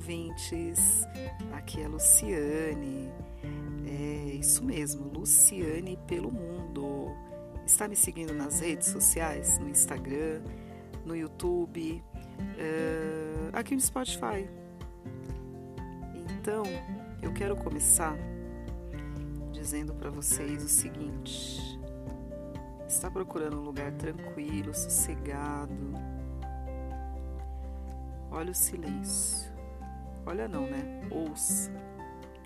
ouvintes! Aqui é Luciane. É isso mesmo, Luciane pelo mundo. Está me seguindo nas redes sociais, no Instagram, no YouTube, uh, aqui no Spotify. Então, eu quero começar dizendo para vocês o seguinte: está procurando um lugar tranquilo, sossegado? Olha o silêncio. Olha não, né? Ouça.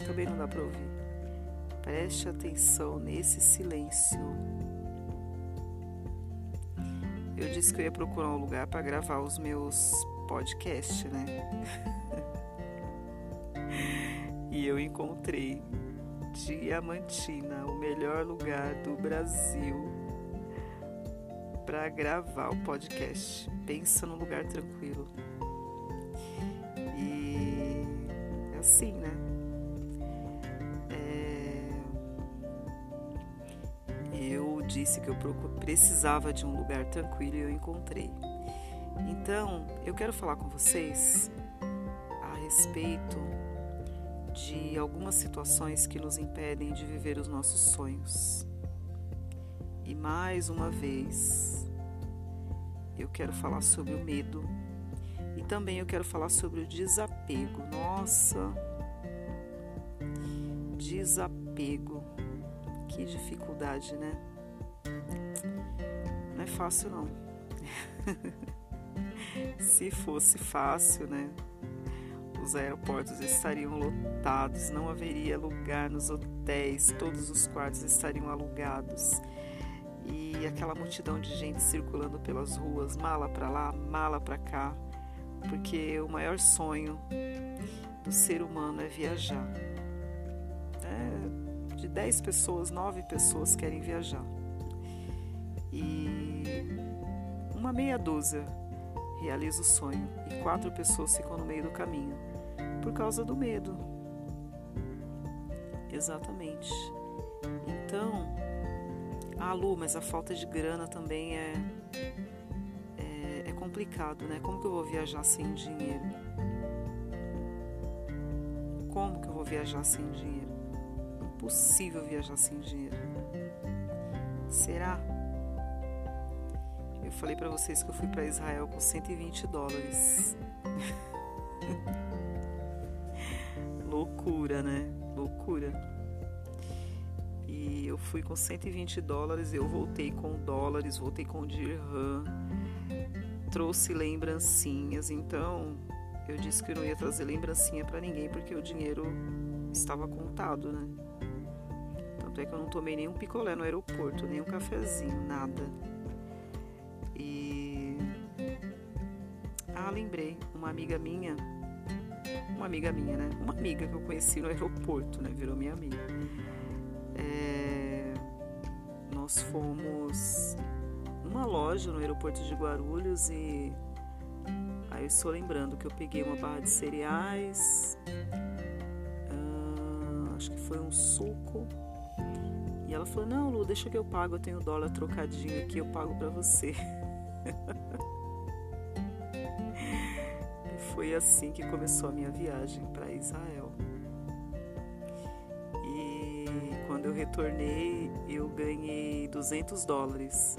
Também não dá para ouvir. Preste atenção nesse silêncio. Eu disse que eu ia procurar um lugar para gravar os meus podcasts, né? e eu encontrei Diamantina, o melhor lugar do Brasil para gravar o podcast. Pensa num lugar tranquilo. Assim, né? É... Eu disse que eu precisava de um lugar tranquilo e eu encontrei. Então, eu quero falar com vocês a respeito de algumas situações que nos impedem de viver os nossos sonhos. E mais uma vez, eu quero falar sobre o medo também eu quero falar sobre o desapego. Nossa, desapego. Que dificuldade, né? Não é fácil, não. Se fosse fácil, né? os aeroportos estariam lotados, não haveria lugar nos hotéis, todos os quartos estariam alugados. E aquela multidão de gente circulando pelas ruas, mala para lá, mala para cá, porque o maior sonho do ser humano é viajar. É, de 10 pessoas, 9 pessoas querem viajar. E uma meia dúzia realiza o sonho e quatro pessoas ficam no meio do caminho por causa do medo. Exatamente. Então, ah, Lu, mas a falta de grana também é, complicado, né? Como que eu vou viajar sem dinheiro? Como que eu vou viajar sem dinheiro? Impossível viajar sem dinheiro. Será? Eu falei para vocês que eu fui para Israel com 120 dólares. Loucura, né? Loucura. E eu fui com 120 dólares, eu voltei com dólares, voltei com dirham, trouxe lembrancinhas. Então, eu disse que eu não ia trazer lembrancinha para ninguém porque o dinheiro estava contado, né? Tanto é que eu não tomei nenhum picolé no aeroporto, nem um cafezinho, nada. E. Ah, lembrei, uma amiga minha uma amiga minha, né? Uma amiga que eu conheci no aeroporto, né? Virou minha amiga. É... Nós fomos numa loja no aeroporto de Guarulhos e aí eu estou lembrando que eu peguei uma barra de cereais, uh, acho que foi um suco. E ela falou: Não, Lu, deixa que eu pago, eu tenho dólar trocadinho aqui, eu pago para você. foi assim que começou a minha viagem para Israel. E quando eu retornei, eu ganhei 200 dólares.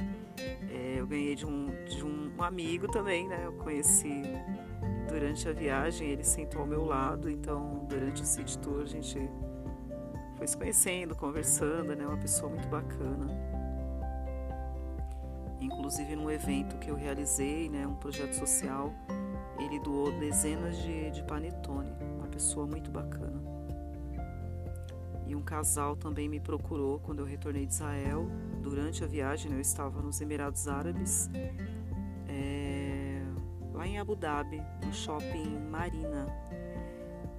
Eu ganhei de um, de um amigo também, né? Eu conheci durante a viagem, ele sentou ao meu lado, então durante o City Tour a gente foi se conhecendo, conversando, né? Uma pessoa muito bacana. Inclusive num evento que eu realizei, né? Um projeto social ele doou dezenas de, de panetone, uma pessoa muito bacana. Um casal também me procurou quando eu retornei de Israel. Durante a viagem, eu estava nos Emirados Árabes, é, lá em Abu Dhabi, no shopping Marina.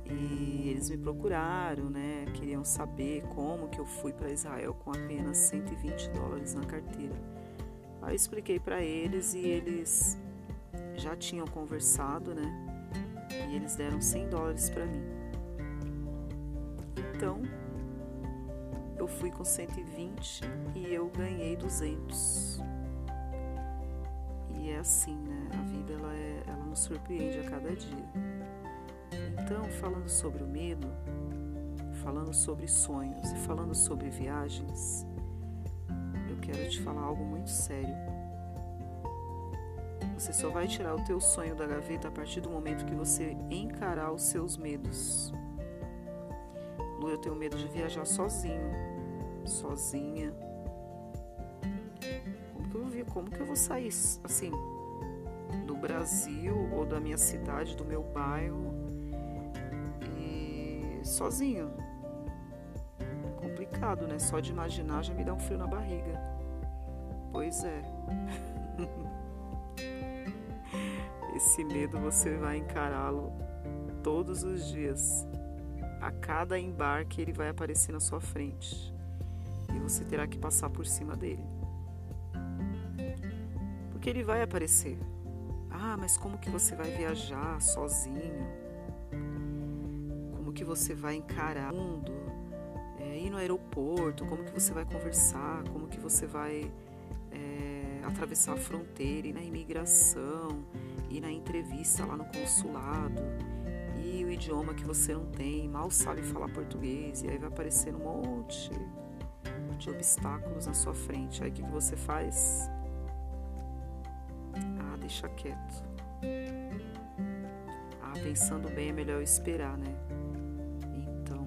E eles me procuraram, né? Queriam saber como que eu fui para Israel com apenas 120 dólares na carteira. Aí eu expliquei para eles e eles já tinham conversado, né? E eles deram 100 dólares para mim. Então, eu fui com 120 e eu ganhei 200. E é assim, né? A vida ela, é, ela nos surpreende a cada dia. Então, falando sobre o medo, falando sobre sonhos e falando sobre viagens, eu quero te falar algo muito sério. Você só vai tirar o teu sonho da gaveta a partir do momento que você encarar os seus medos. Lu, eu tenho medo de viajar sozinho, sozinha. Como que eu vir? Como que eu vou sair assim do Brasil ou da minha cidade, do meu bairro e sozinho? Complicado, né? Só de imaginar já me dá um frio na barriga. Pois é. Esse medo você vai encará-lo todos os dias. A cada embarque ele vai aparecer na sua frente você terá que passar por cima dele. Porque ele vai aparecer. Ah, mas como que você vai viajar sozinho? Como que você vai encarar o mundo? É, ir no aeroporto? Como que você vai conversar? Como que você vai é, atravessar a fronteira, ir na imigração? ir na entrevista lá no consulado e o idioma que você não tem, mal sabe falar português, e aí vai aparecer um monte de obstáculos na sua frente. Aí o que, você faz? Ah, deixa quieto. Ah, pensando bem é melhor esperar, né? Então,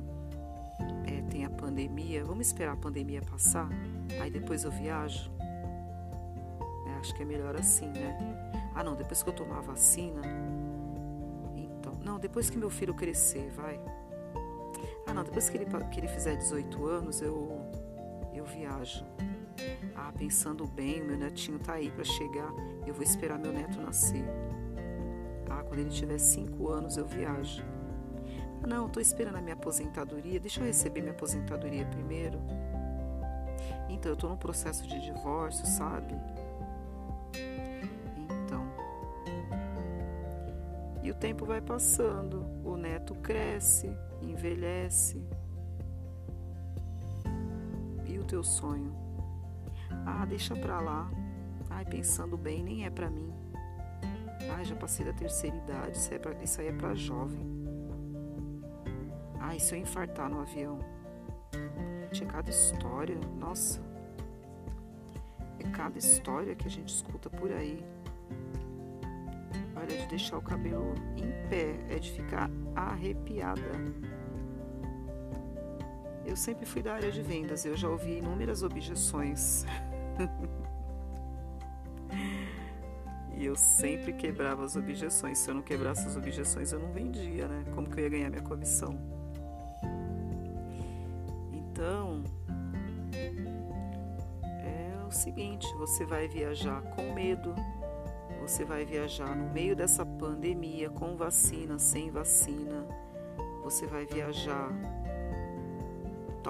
é, tem a pandemia, vamos esperar a pandemia passar, aí depois eu viajo. É, acho que é melhor assim, né? Ah, não, depois que eu tomar a vacina. Então, não, depois que meu filho crescer, vai. Ah, não, depois que ele, que ele fizer 18 anos, eu viajo. Ah, pensando bem, o meu netinho tá aí para chegar, eu vou esperar meu neto nascer. Ah, quando ele tiver 5 anos, eu viajo. Ah, não, estou esperando a minha aposentadoria, deixa eu receber minha aposentadoria primeiro. Então, eu estou num processo de divórcio, sabe? E o tempo vai passando, o neto cresce, envelhece. Teu sonho? Ah, deixa pra lá. Ai, pensando bem, nem é pra mim. Ai, já passei da terceira idade, isso, é pra, isso aí é pra jovem. Ai, se eu infartar no avião? Tinha cada história, nossa. É cada história que a gente escuta por aí é de deixar o cabelo em pé, é de ficar arrepiada. Eu sempre fui da área de vendas, eu já ouvi inúmeras objeções. e eu sempre quebrava as objeções. Se eu não quebrasse as objeções, eu não vendia, né? Como que eu ia ganhar minha comissão? Então, é o seguinte: você vai viajar com medo, você vai viajar no meio dessa pandemia, com vacina, sem vacina. Você vai viajar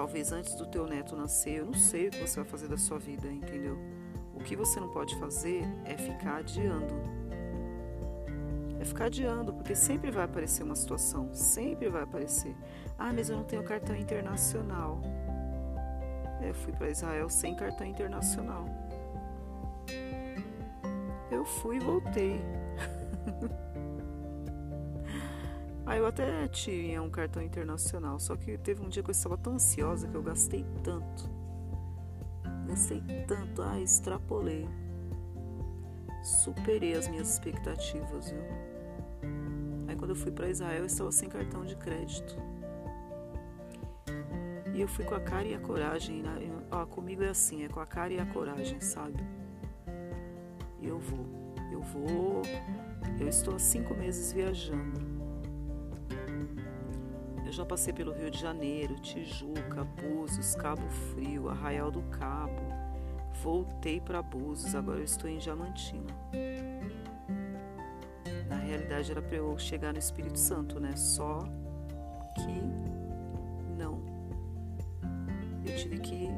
talvez antes do teu neto nascer. Eu não sei o que você vai fazer da sua vida, entendeu? O que você não pode fazer é ficar adiando. É ficar adiando, porque sempre vai aparecer uma situação, sempre vai aparecer. Ah, mas eu não tenho cartão internacional. Eu fui para Israel sem cartão internacional eu fui e voltei. Aí eu até tinha um cartão internacional, só que teve um dia que eu estava tão ansiosa que eu gastei tanto. Gastei tanto, ah, extrapolei. Superei as minhas expectativas, viu? Aí quando eu fui para Israel, eu estava sem cartão de crédito. E eu fui com a cara e a coragem. Né? Ó, comigo é assim, é com a cara e a coragem, sabe? e eu vou. Eu vou. Eu estou há cinco meses viajando. Já passei pelo Rio de Janeiro, Tijuca, Búzios, Cabo Frio, Arraial do Cabo. Voltei para Búzios, agora eu estou em Diamantina. Na realidade era para eu chegar no Espírito Santo, né? Só que não. Eu tive que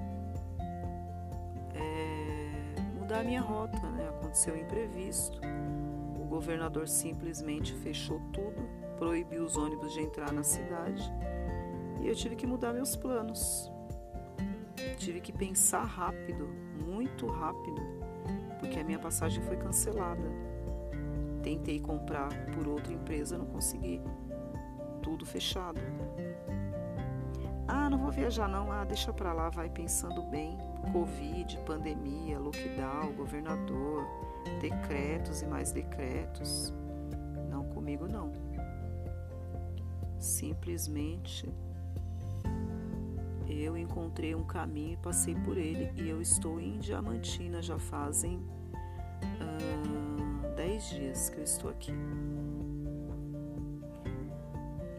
é, mudar a minha rota, né? aconteceu imprevisto. O governador simplesmente fechou tudo, proibiu os ônibus de entrar na cidade e eu tive que mudar meus planos. Tive que pensar rápido, muito rápido, porque a minha passagem foi cancelada. Tentei comprar por outra empresa, não consegui. tudo fechado. Ah, não vou viajar não. Ah, deixa pra lá, vai pensando bem. Covid, pandemia, lockdown, governador, decretos e mais decretos. Não comigo não. Simplesmente eu encontrei um caminho e passei por ele e eu estou em Diamantina já fazem uh, dez dias que eu estou aqui.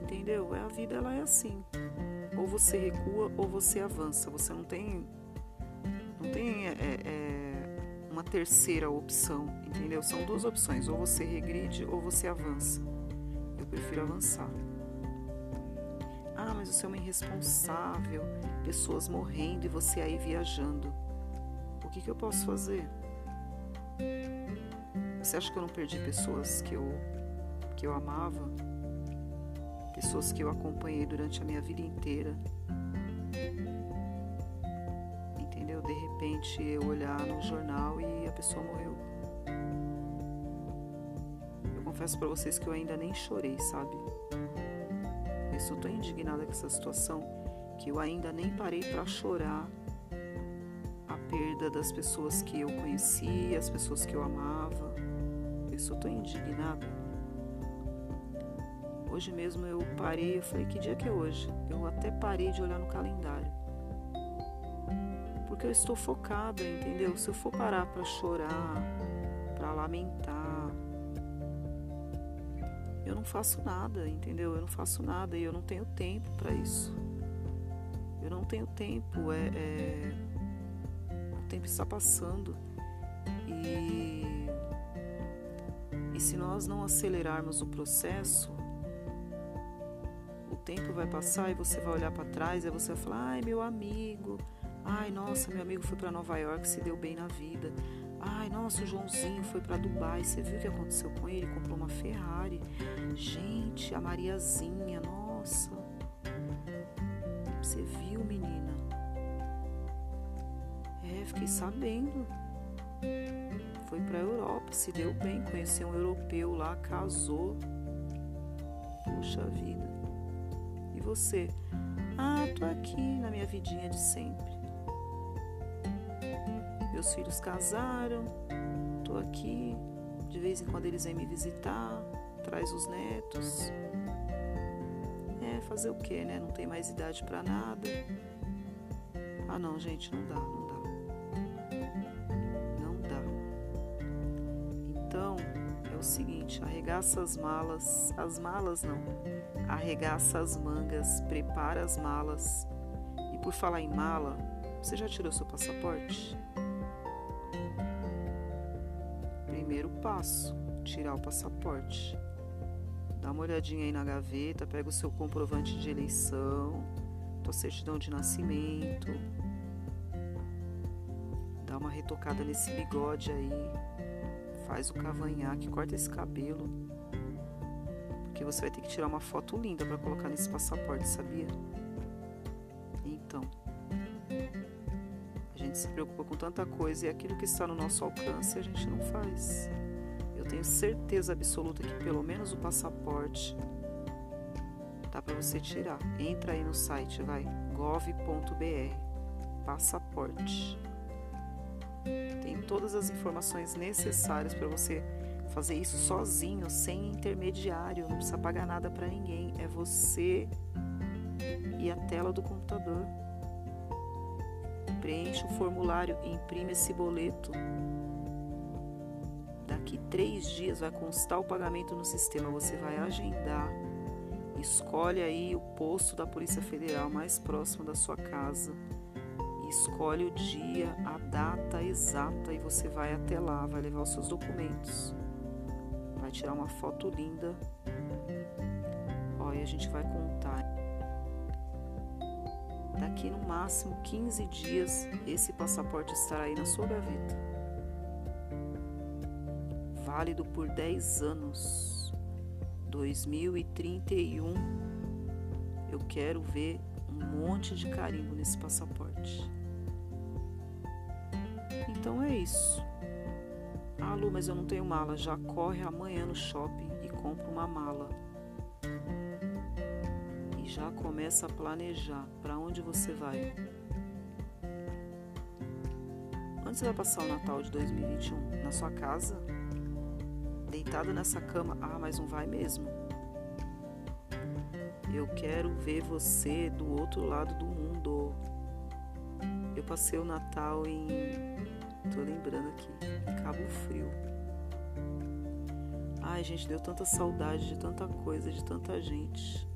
Entendeu? É a vida ela é assim. Ou você recua ou você avança. Você não tem não tem é, é, é, uma terceira opção, entendeu? São duas opções. Ou você regride ou você avança. Eu prefiro avançar. Mas você é uma irresponsável, pessoas morrendo e você aí viajando. O que, que eu posso fazer? Você acha que eu não perdi pessoas que eu, que eu amava? Pessoas que eu acompanhei durante a minha vida inteira? Entendeu? De repente eu olhar no jornal e a pessoa morreu. Eu confesso para vocês que eu ainda nem chorei, sabe? Eu tô indignada com essa situação que eu ainda nem parei para chorar a perda das pessoas que eu conhecia, as pessoas que eu amava. Eu tô indignada. Hoje mesmo eu parei, eu falei, que dia que é hoje? Eu até parei de olhar no calendário. Porque eu estou focada, entendeu? Se eu for parar para chorar, para lamentar, eu não faço nada, entendeu? Eu não faço nada e eu não tenho tempo para isso. Eu não tenho tempo, é, é, o tempo está passando e, e se nós não acelerarmos o processo, o tempo vai passar e você vai olhar para trás e você vai falar: ai, meu amigo, ai, nossa, meu amigo foi para Nova York, se deu bem na vida. Ai, nossa, o Joãozinho foi para Dubai. Você viu o que aconteceu com ele? Comprou uma Ferrari. Gente, a Mariazinha, nossa. Você viu, menina? É, fiquei sabendo. Foi para Europa, se deu bem, conheceu um europeu lá, casou. Puxa vida. E você? Ah, tô aqui na minha vidinha de sempre. Meus filhos casaram, tô aqui, de vez em quando eles vêm me visitar, traz os netos. É, fazer o que, né? Não tem mais idade para nada. Ah, não, gente, não dá, não dá. Não dá. Então, é o seguinte, arregaça as malas, as malas não. Arregaça as mangas, prepara as malas. E por falar em mala, você já tirou seu passaporte? primeiro passo, tirar o passaporte. Dá uma olhadinha aí na gaveta, pega o seu comprovante de eleição, tua certidão de nascimento. Dá uma retocada nesse bigode aí. Faz o cavanhaque, corta esse cabelo. Porque você vai ter que tirar uma foto linda para colocar nesse passaporte, sabia? Então, gente se preocupa com tanta coisa e aquilo que está no nosso alcance a gente não faz. Tenho certeza absoluta que pelo menos o passaporte dá para você tirar. Entra aí no site, vai gov.br, passaporte. Tem todas as informações necessárias para você fazer isso sozinho, sem intermediário, não precisa pagar nada para ninguém, é você e a tela do computador preenche o formulário e imprime esse boleto. Daqui três dias vai constar o pagamento no sistema. Você vai agendar, escolhe aí o posto da Polícia Federal mais próximo da sua casa, escolhe o dia, a data exata e você vai até lá, vai levar os seus documentos, vai tirar uma foto linda. Olha, a gente vai contar Daqui no máximo 15 dias, esse passaporte estará aí na sua gaveta. Válido por 10 anos. 2031. Eu quero ver um monte de carimbo nesse passaporte. Então é isso. Ah, Lu, mas eu não tenho mala. Já corre amanhã no shopping e compra uma mala. já começa a planejar para onde você vai. Onde você vai passar o Natal de 2021? Na sua casa? Deitado nessa cama? Ah, mas não vai mesmo. Eu quero ver você do outro lado do mundo. Eu passei o Natal em. Tô lembrando aqui. Cabo Frio. Ai, gente, deu tanta saudade de tanta coisa, de tanta gente.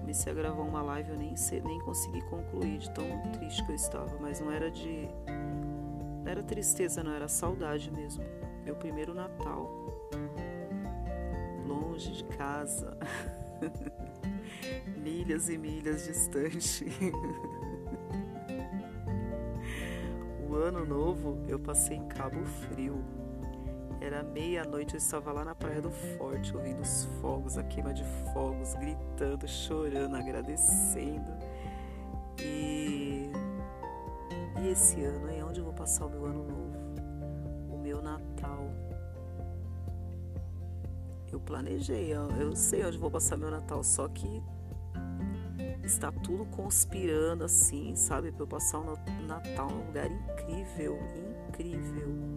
Comecei a gravar uma live, eu nem, sei, nem consegui concluir de tão triste que eu estava, mas não era de. Não era tristeza, não, era saudade mesmo. Meu primeiro Natal. Longe de casa. milhas e milhas distante. o ano novo eu passei em Cabo Frio. Era meia-noite, eu estava lá na Praia do Forte, ouvindo os fogos, a queima de fogos, gritando, chorando, agradecendo. E, e esse ano, aí, onde eu vou passar o meu ano novo? Eu planejei, eu sei onde vou passar meu Natal, só que está tudo conspirando assim, sabe, para eu passar o Natal num lugar incrível, incrível.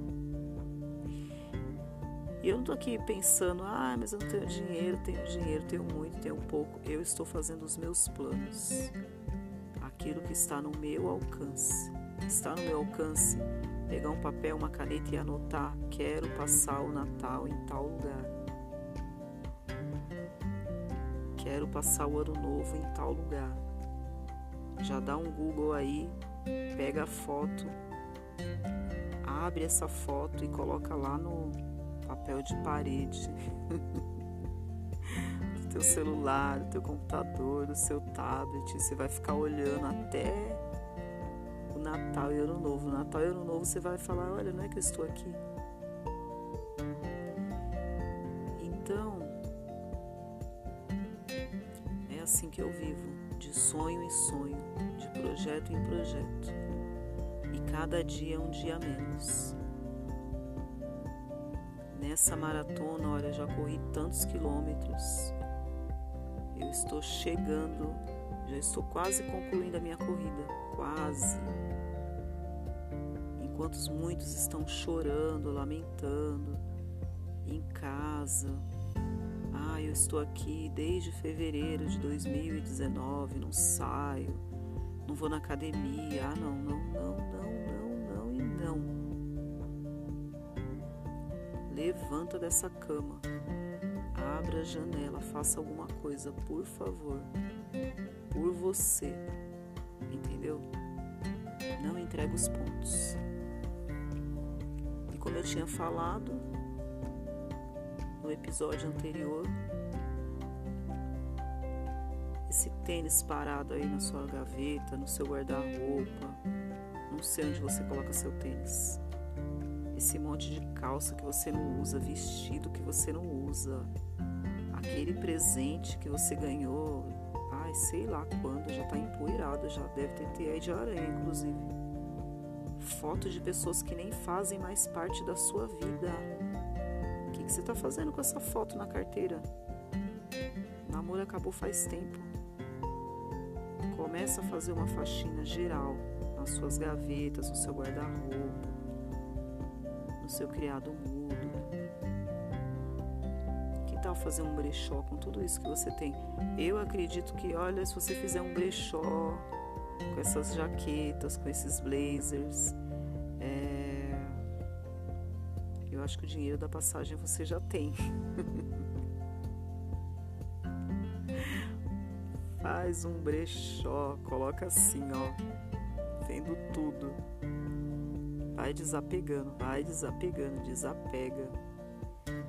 E eu não tô aqui pensando, ah, mas eu não tenho dinheiro, tenho dinheiro, tenho muito, tenho pouco. Eu estou fazendo os meus planos. Aquilo que está no meu alcance. Está no meu alcance pegar um papel, uma caneta e anotar: quero passar o Natal em tal lugar. Quero passar o ano novo em tal lugar. Já dá um Google aí, pega a foto, abre essa foto e coloca lá no papel de parede do teu celular, do teu computador, do seu tablet. Você vai ficar olhando até o Natal e Ano Novo. Natal e Ano Novo você vai falar: olha, não é que eu estou aqui. Assim que eu vivo, de sonho em sonho, de projeto em projeto. E cada dia é um dia menos. Nessa maratona, olha, já corri tantos quilômetros. Eu estou chegando, já estou quase concluindo a minha corrida, quase. Enquanto muitos estão chorando, lamentando, em casa, ah, eu estou aqui desde fevereiro de 2019, não saio, não vou na academia. Ah, não, não, não, não, não, não e não. Levanta dessa cama, abra a janela, faça alguma coisa, por favor, por você, entendeu? Não entrega os pontos. E como eu tinha falado, no episódio anterior. Esse tênis parado aí na sua gaveta, no seu guarda-roupa, não sei onde você coloca seu tênis. Esse monte de calça que você não usa, vestido que você não usa, aquele presente que você ganhou, ai, sei lá quando, já tá empoeirado, já deve ter teia de aranha, inclusive. Fotos de pessoas que nem fazem mais parte da sua vida que você está fazendo com essa foto na carteira? O namoro acabou faz tempo. Começa a fazer uma faxina geral nas suas gavetas, no seu guarda-roupa, no seu criado mudo. Que tal fazer um brechó com tudo isso que você tem? Eu acredito que, olha, se você fizer um brechó com essas jaquetas, com esses blazers, acho que o dinheiro da passagem você já tem. Faz um brechó, coloca assim, ó, vendo tudo. Vai desapegando, vai desapegando, desapega.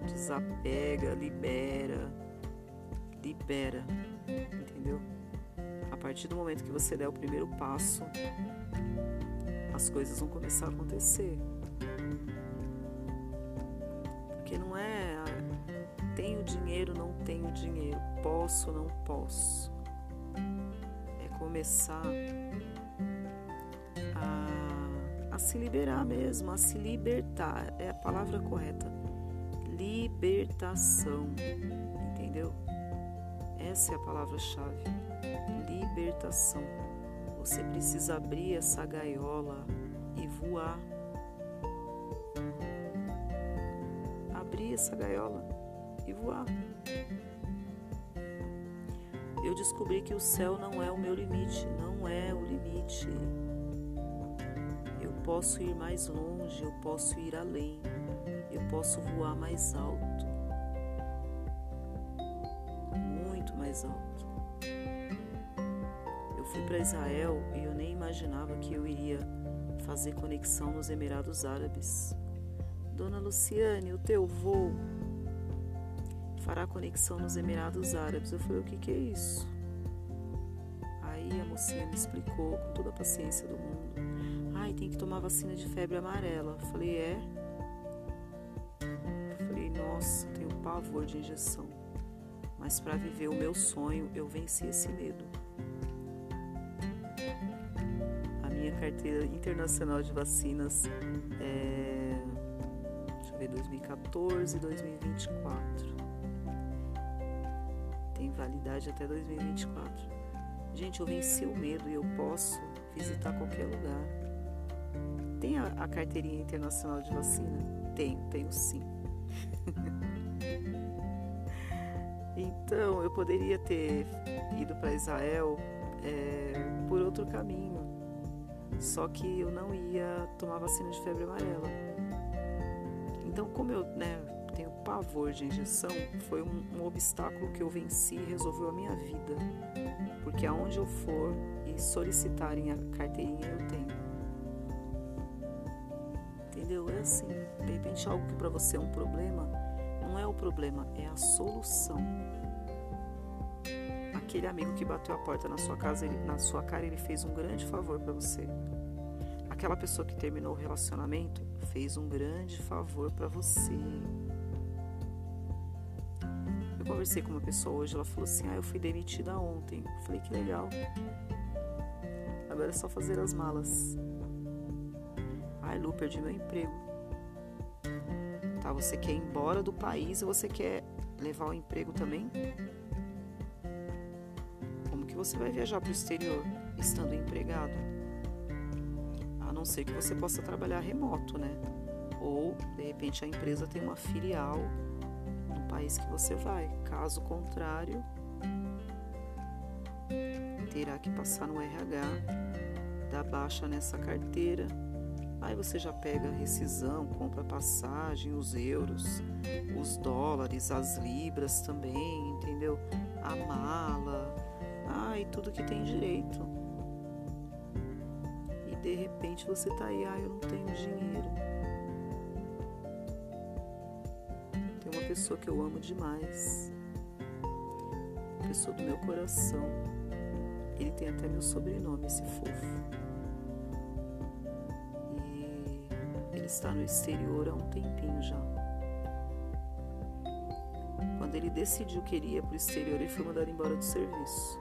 Desapega, libera, libera, entendeu? A partir do momento que você der o primeiro passo, as coisas vão começar a acontecer. Tenho dinheiro, posso, não posso. É começar a, a se liberar mesmo, a se libertar. É a palavra correta. Libertação. Entendeu? Essa é a palavra-chave. Libertação. Você precisa abrir essa gaiola e voar. Abrir essa gaiola e voar. Eu descobri que o céu não é o meu limite, não é o limite. Eu posso ir mais longe, eu posso ir além, eu posso voar mais alto. Muito mais alto. Eu fui para Israel e eu nem imaginava que eu iria fazer conexão nos Emirados Árabes. Dona Luciane, o teu voo fará conexão nos Emirados Árabes. Eu falei, o que, que é isso? Aí a mocinha me explicou com toda a paciência do mundo. Ai, tem que tomar vacina de febre amarela. Eu falei, é? Eu falei, nossa, tenho pavor de injeção. Mas para viver o meu sonho, eu venci esse medo. carteira internacional de vacinas é, deixa eu ver, 2014 2024. Validade até 2024. Gente, eu venci o medo e eu posso visitar qualquer lugar. Tem a, a carteirinha internacional de vacina? Tenho, tenho sim. então, eu poderia ter ido para Israel é, por outro caminho só que eu não ia tomar vacina de febre amarela. Então, como eu né, pavor de injeção, foi um, um obstáculo que eu venci e resolveu a minha vida. Porque aonde eu for e solicitarem a carteirinha, eu tenho. Entendeu? É assim. De repente, algo que para você é um problema, não é o problema, é a solução aquele amigo que bateu a porta na sua casa, ele, na sua cara, ele fez um grande favor para você. Aquela pessoa que terminou o relacionamento fez um grande favor para você. Conversei com uma pessoa hoje, ela falou assim: "Ah, eu fui demitida ontem". Eu falei: "Que legal. Agora é só fazer as malas". Ai, Lu, perdi meu emprego. Tá, você quer ir embora do país ou você quer levar o emprego também? você vai viajar para o exterior estando empregado? A não ser que você possa trabalhar remoto, né? Ou, de repente, a empresa tem uma filial país que você vai. Caso contrário, terá que passar no RH, dar baixa nessa carteira. Aí você já pega a rescisão, compra passagem, os euros, os dólares, as libras também, entendeu? A mala, ah, e tudo que tem direito. E de repente você tá aí, ah, eu não tenho dinheiro. Pessoa que eu amo demais. Pessoa do meu coração. Ele tem até meu sobrenome, esse fofo. E ele está no exterior há um tempinho já. Quando ele decidiu que iria para o exterior, ele foi mandado embora do serviço.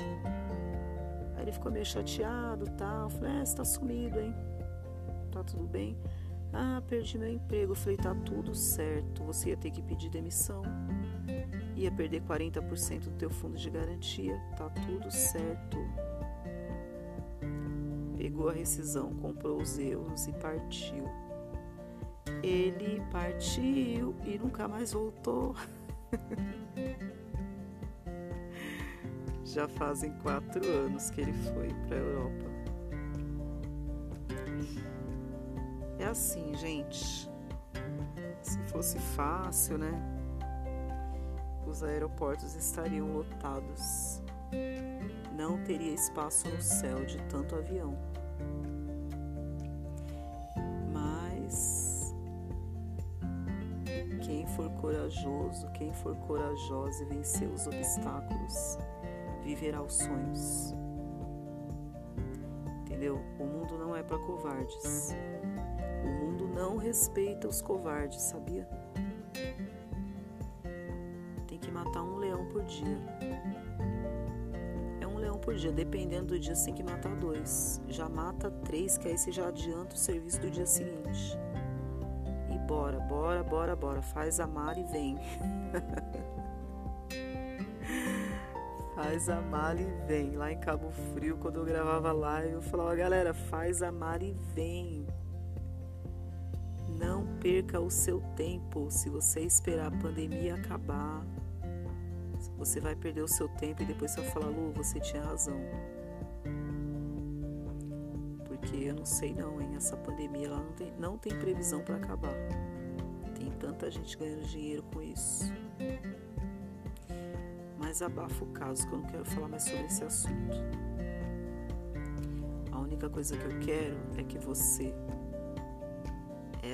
Aí ele ficou meio chateado tal. Falei, é, você tá sumido, hein? Tá tudo bem? Ah, perdi meu emprego. Eu falei, tá tudo certo. Você ia ter que pedir demissão. Ia perder 40% do teu fundo de garantia. Tá tudo certo. Pegou a rescisão, comprou os euros e partiu. Ele partiu e nunca mais voltou. Já fazem quatro anos que ele foi para a Europa. Assim, gente. Se fosse fácil, né? Os aeroportos estariam lotados. Não teria espaço no céu de tanto avião. for corajoso, quem for corajosa e vencer os obstáculos, viverá os sonhos. Entendeu? O mundo não é para covardes. Não respeita os covardes, sabia? Tem que matar um leão por dia. É um leão por dia, dependendo do dia, você tem que matar dois. Já mata três, que aí você já adianta o serviço do dia seguinte bora, bora, bora, bora. Faz a mala e vem. Faz a mala e vem. Lá em Cabo Frio, quando eu gravava live, eu falava, galera, faz a mala e vem. Perca o seu tempo. Se você esperar a pandemia acabar, você vai perder o seu tempo e depois você vai falar, Lu, você tinha razão. Porque eu não sei não, hein? Essa pandemia ela não tem, não tem previsão para acabar. Tem tanta gente ganhando dinheiro com isso. Mas abafa o caso que eu não quero falar mais sobre esse assunto. A única coisa que eu quero é que você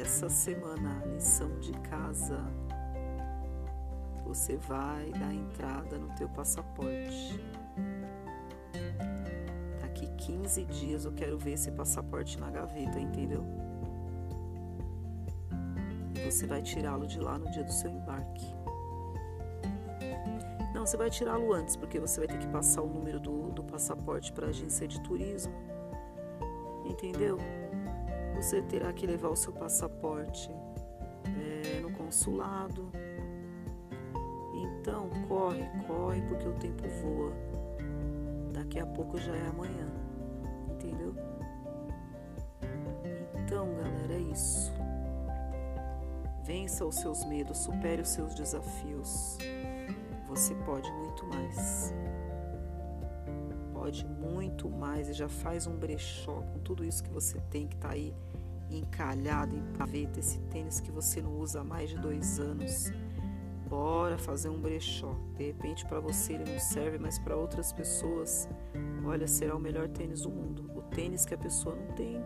essa semana a lição de casa você vai dar entrada no teu passaporte. Daqui 15 dias eu quero ver esse passaporte na gaveta, entendeu? Você vai tirá-lo de lá no dia do seu embarque. Não, você vai tirá-lo antes, porque você vai ter que passar o número do, do passaporte para a agência de turismo. Entendeu? Você terá que levar o seu passaporte é, no consulado então, corre, corre, porque o tempo voa. Daqui a pouco já é amanhã. Entendeu? Então, galera, é isso. Vença os seus medos, supere os seus desafios. Você pode muito mais. Pode muito mais e já faz um brechó com tudo isso que você tem que tá aí encalhado em paveta, esse tênis que você não usa há mais de dois anos Bora fazer um brechó. De repente para você ele não serve, mas para outras pessoas, olha, será o melhor tênis do mundo. O tênis que a pessoa não tem.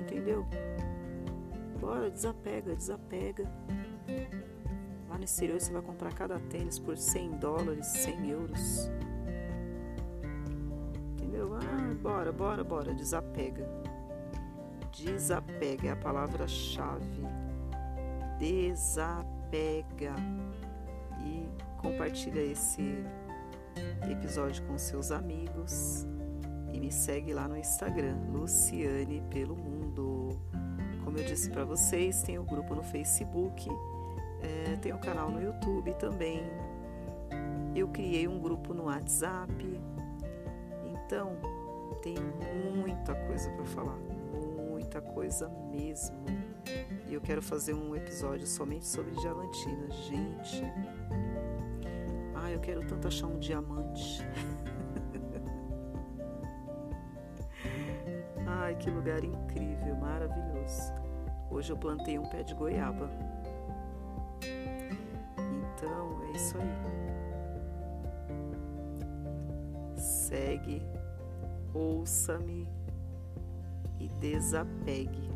Entendeu? Bora, desapega, desapega. Lá no exterior você vai comprar cada tênis por 100 dólares, 100 euros. Bora, bora, bora, desapega. Desapega é a palavra-chave. Desapega pega e compartilha esse episódio com seus amigos e me segue lá no Instagram, Luciane pelo Mundo. Como eu disse para vocês, tem o grupo no Facebook, é, tem o canal no YouTube também. Eu criei um grupo no WhatsApp. Então, tem muita coisa para falar, muita coisa mesmo. E eu quero fazer um episódio somente sobre diamantina. Gente, ah, eu quero tanto achar um diamante. Ai, que lugar incrível, maravilhoso. Hoje eu plantei um pé de goiaba. Então, é isso aí. Segue, ouça-me e desapegue